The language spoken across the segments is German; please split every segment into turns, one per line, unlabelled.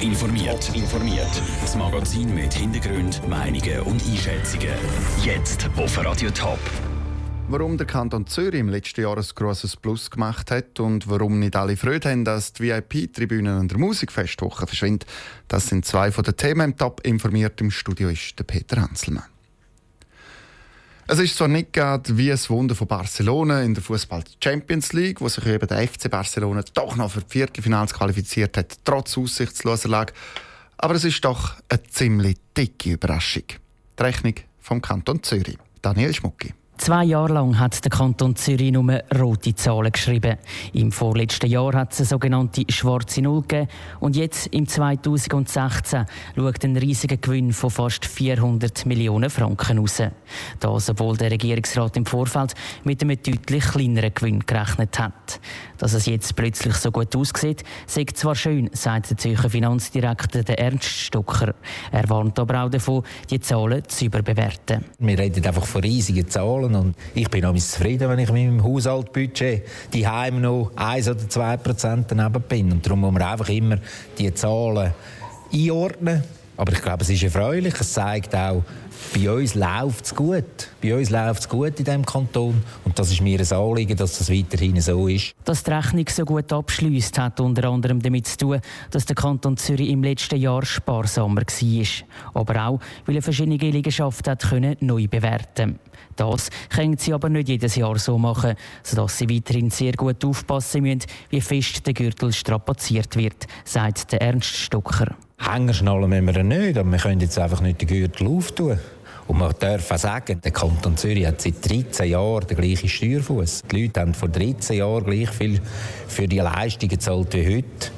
Top informiert. informiert. Das Magazin mit Hintergrund, Meinungen und Einschätzungen. Jetzt auf Radio Top.
Warum der Kanton Zürich im letzten Jahr ein grosses Plus gemacht hat und warum nicht alle Freude haben, dass die VIP-Tribünen an der Musikfestwoche verschwinden, das sind zwei von den Themen im Top informiert. Im Studio ist der Peter Hanselmann. Es ist zwar nicht gerade wie ein Wunder von Barcelona in der Fußball Champions League, wo sich eben der FC Barcelona doch noch für die Viertelfinals qualifiziert hat, trotz aussichtsloser Lage. Aber es ist doch eine ziemlich dicke Überraschung. Die Rechnung vom Kanton Zürich. Daniel Schmucki.
Zwei Jahre lang hat der Kanton Zürich nur rote Zahlen geschrieben. Im vorletzten Jahr hat es eine sogenannte schwarze Null gegeben. Und jetzt, im 2016, schaut ein riesiger Gewinn von fast 400 Millionen Franken raus. Das, obwohl der Regierungsrat im Vorfeld mit einem deutlich kleineren Gewinn gerechnet hat. Dass es jetzt plötzlich so gut aussieht, sagt zwar schön, sagt der Zürcher Finanzdirektor Ernst Stocker. Er warnt aber auch davon, die Zahlen zu überbewerten.
Wir reden einfach von riesigen Zahlen zahlen. Und ich bin auch zufrieden, wenn ich mit meinem Haushaltbudget die Heim noch 1 oder 2 Prozent daneben bin. Und darum muss man einfach immer die Zahlen einordnen. Aber ich glaube, es ist erfreulich. Es zeigt auch, bei uns läuft es gut. Bei uns läuft es gut in diesem Kanton. Und das ist mir ein Anliegen, dass das weiterhin so ist.
Dass die Rechnung so gut abschließt, hat unter anderem damit zu tun, dass der Kanton Zürich im letzten Jahr sparsamer war. Aber auch, weil er verschiedene Liegenschaften hat neu bewerten Das können sie aber nicht jedes Jahr so machen, sodass sie weiterhin sehr gut aufpassen müssen, wie fest der Gürtel strapaziert wird, sagt der Ernst Stocker.
Hängen schnallen müssen wir nicht, aber wir können jetzt einfach nicht den Gürtel auftun. Und man darf auch sagen, der Kanton Zürich hat seit 13 Jahren den gleichen Steuerfuß. Die Leute haben vor 13 Jahren gleich viel für die Leistungen gezahlt wie heute.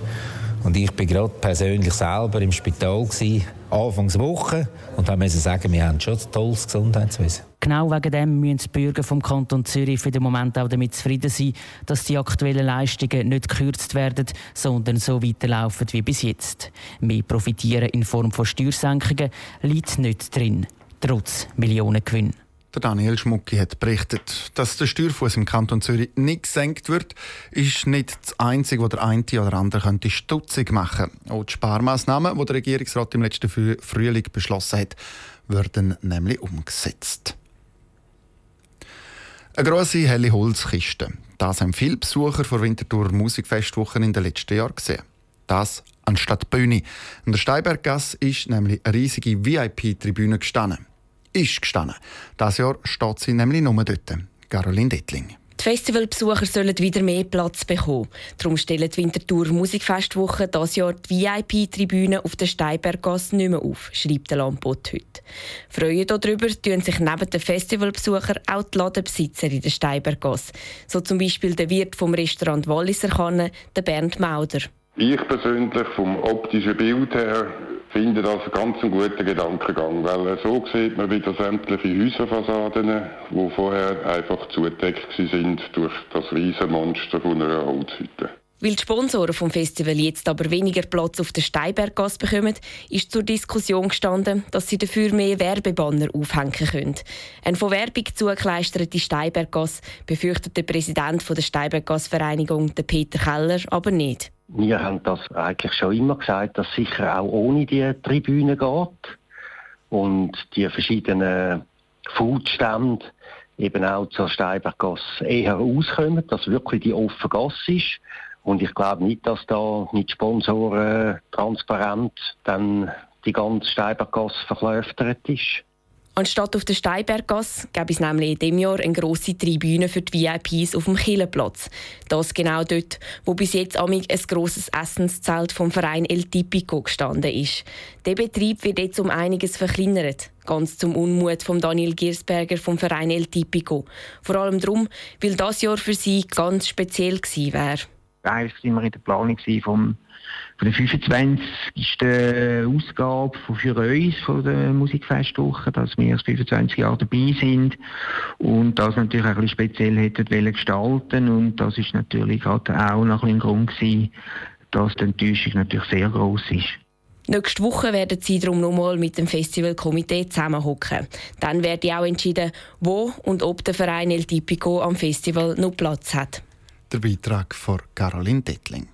Und ich war gerade persönlich selber im Spital gewesen, Anfangs Woche und musste sagen, wir haben schon ein tolles Gesundheitswesen.
Genau wegen dem müssen die Bürger vom Kanton Zürich für den Moment auch damit zufrieden sein, dass die aktuellen Leistungen nicht gekürzt werden, sondern so weiterlaufen wie bis jetzt. Mehr profitieren in Form von Steuersenkungen liegt nicht drin, trotz Millionengewinn.
Der Daniel Schmucki hat berichtet, dass der Steuerfuß im Kanton Zürich nicht gesenkt wird, ist nicht das Einzige, was der eine oder andere könnte stutzig machen. Auch die Sparmaßnahmen, die der Regierungsrat im letzten Frühling beschlossen hat, werden nämlich umgesetzt. Eine grosse helle Holzkiste. Das haben viele Besucher vor Winterthur Musikfestwochen in den letzten Jahren gesehen. Das anstatt Bühne. In der Steinberggasse ist nämlich eine riesige VIP-Tribüne gestanden ist gestanden. Das Jahr steht sie nämlich nur dort. Caroline Dettling.
Die Festivalbesucher sollen wieder mehr Platz bekommen. Darum stellen die Winterthur Musikfestwoche das Jahr die VIP-Tribüne auf der Steinberggasse nicht mehr auf, schreibt der Lampot heute. Freuen darüber tun sich neben den Festivalbesuchern auch die Ladenbesitzer in der Steinberggasse. So zum Beispiel der Wirt vom Restaurant Walliser Kanne, der Bernd Mauder.
Ich persönlich vom optischen Bild her finde das einen ganz guten Gedankengang, weil so sieht man wieder sämtliche Häuserfassaden, die vorher einfach zugedeckt sind durch das riesige Monster von einer Holzhütte.
Weil die Sponsoren vom Festival jetzt aber weniger Platz auf der Steinberggasse bekommen, ist zur Diskussion gestanden, dass sie dafür mehr Werbebanner aufhängen können. Ein von Werbung zugekleisterte Steinberggasse befürchtet der Präsident der Steinberggasse-Vereinigung, Peter Keller, aber nicht.
Wir haben das eigentlich schon immer gesagt, dass sicher auch ohne die Tribüne geht und die verschiedenen Foodstände eben auch zur Steinberggasse eher auskommen, dass wirklich die offene Gasse ist. Und ich glaube nicht, dass da mit Sponsoren transparent dann die ganze Steinberggasse verklöftert ist.
Anstatt auf der Steinberggasse gäbe es nämlich in diesem Jahr eine grosse Tribüne für die VIPs auf dem Killenplatz. Das genau dort, wo bis jetzt amig ein grosses Essenszelt vom Verein El Tipico gestanden ist. Der Betrieb wird jetzt um einiges verkleinert. Ganz zum Unmut von Daniel Giersberger vom Verein El Tipico. Vor allem darum, weil das Jahr für sie ganz speziell gewesen wäre.
Eigentlich waren wir in der Planung vom von der 25. Ausgabe für uns von der Musikfestwoche, dass wir als 25 Jahre dabei sind und das natürlich auch ein bisschen speziell hätten gestalten und das ist natürlich auch noch ein Grund gewesen, dass die Enttäuschung natürlich sehr groß ist.
Nächste Woche werden sie darum nochmal mit dem Festivalkomitee zusammenhocken. Dann wird auch entschieden, wo und ob der Verein El Tipico am Festival noch Platz hat.
Der Beitrag von Caroline Dettling.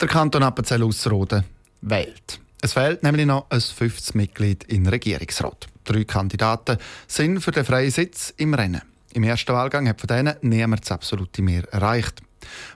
Der Kanton Appenzell Ausserrhoden wählt. Es fehlt nämlich noch ein fünftes Mitglied im Regierungsrat. Drei Kandidaten sind für den freien Sitz im Rennen. Im ersten Wahlgang hat von denen niemand das absolute Mehr erreicht.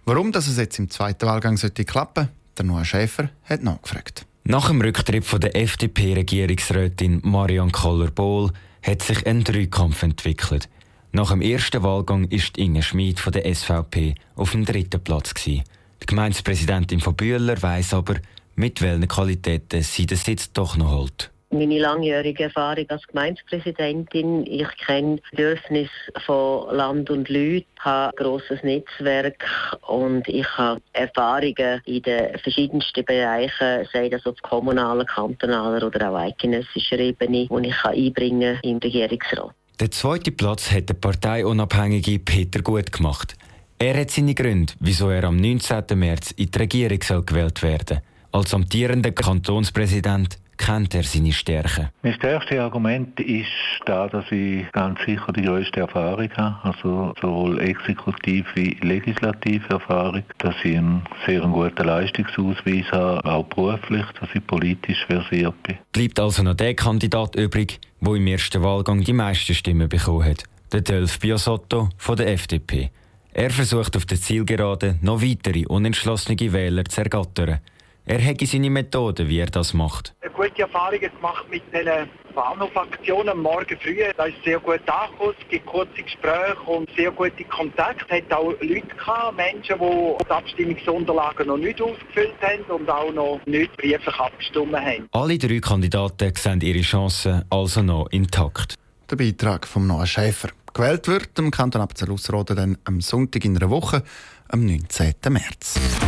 Warum dass es jetzt im zweiten Wahlgang sollte klappen der Noah Schäfer hat nachgefragt.
Nach dem Rücktritt von der FDP-Regierungsrätin Marianne Koller-Bohl hat sich ein Dreikampf entwickelt. Nach dem ersten Wahlgang ist Inge Schmid von der SVP auf dem dritten Platz. Gewesen. Die Gemeindepräsidentin von Bühler weiß aber, mit welchen Qualitäten sie den Sitz doch noch holt.
Meine langjährige Erfahrung als Gemeindepräsidentin. Ich kenne die Bedürfnisse von Land und Leuten, habe ein grosses Netzwerk und ich habe Erfahrungen in den verschiedensten Bereichen, sei das auf kommunaler, kantonaler oder auch eidgenössischer Ebene, die ich einbringen kann im Regierungsrat.
Der zweite Platz hat der parteiunabhängige Peter Gut gemacht. Er hat seine Gründe, wieso er am 19. März in die Regierung soll gewählt werden Als amtierender Kantonspräsident kennt er seine Stärken?
Mein stärkstes Argument ist da, dass ich ganz sicher die größte Erfahrung habe, also sowohl exekutiv wie legislative Erfahrung, dass ich einen sehr guten Leistungsausweis habe, auch beruflich, dass ich politisch versiert bin.
Bleibt also noch der Kandidat übrig, der im ersten Wahlgang die meisten Stimmen bekommen hat, der Delf Biasotto von der FDP. Er versucht auf der Zielgerade noch weitere unentschlossene Wähler zu ergattern. Er hätte seine Methoden, wie er das macht.
Eine gute Erfahrung gemacht mit den Bahnhofaktionen am Morgen früh. Da ist sehr gut angekommen, es gibt kurze Gespräche und sehr gute Kontakte. Es hat auch Leute gehabt, Menschen, die die Abstimmungsunterlagen noch nicht ausgefüllt haben und auch noch nicht brieflich abgestimmt haben.
Alle drei Kandidaten sehen ihre Chancen also noch intakt.
Der Beitrag von Noah Schäfer. Gewählt wird im Kanton Appenzell dann am Sonntag in einer Woche, am 19. März.